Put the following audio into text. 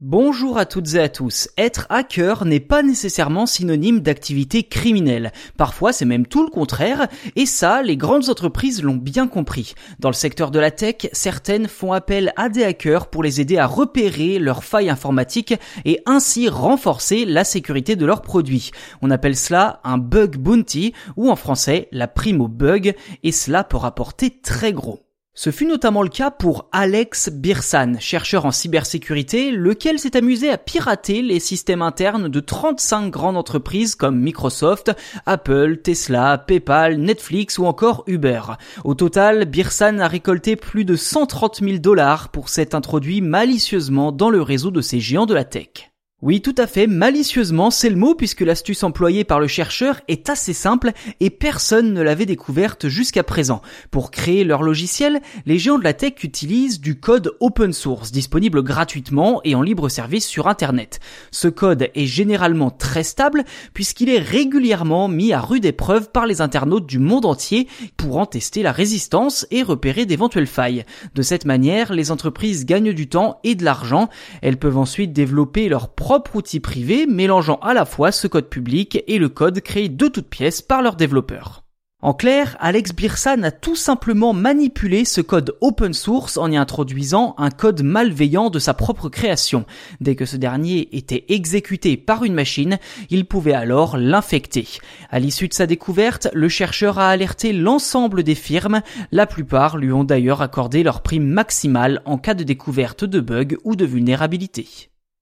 Bonjour à toutes et à tous. Être hacker n'est pas nécessairement synonyme d'activité criminelle. Parfois, c'est même tout le contraire, et ça, les grandes entreprises l'ont bien compris. Dans le secteur de la tech, certaines font appel à des hackers pour les aider à repérer leurs failles informatiques et ainsi renforcer la sécurité de leurs produits. On appelle cela un bug bounty, ou en français, la prime au bug, et cela peut rapporter très gros. Ce fut notamment le cas pour Alex Birsan, chercheur en cybersécurité, lequel s'est amusé à pirater les systèmes internes de 35 grandes entreprises comme Microsoft, Apple, Tesla, PayPal, Netflix ou encore Uber. Au total, Birsan a récolté plus de 130 000 dollars pour s'être introduit malicieusement dans le réseau de ces géants de la tech. Oui, tout à fait, malicieusement, c'est le mot puisque l'astuce employée par le chercheur est assez simple et personne ne l'avait découverte jusqu'à présent. Pour créer leur logiciel, les géants de la tech utilisent du code open source, disponible gratuitement et en libre service sur Internet. Ce code est généralement très stable puisqu'il est régulièrement mis à rude épreuve par les internautes du monde entier pour en tester la résistance et repérer d'éventuelles failles. De cette manière, les entreprises gagnent du temps et de l'argent. Elles peuvent ensuite développer leur propre outil privé mélangeant à la fois ce code public et le code créé de toutes pièces par leurs développeurs. En clair, Alex Birsan a tout simplement manipulé ce code open source en y introduisant un code malveillant de sa propre création. Dès que ce dernier était exécuté par une machine, il pouvait alors l'infecter. À l'issue de sa découverte, le chercheur a alerté l'ensemble des firmes, la plupart lui ont d'ailleurs accordé leur prime maximale en cas de découverte de bugs ou de vulnérabilité.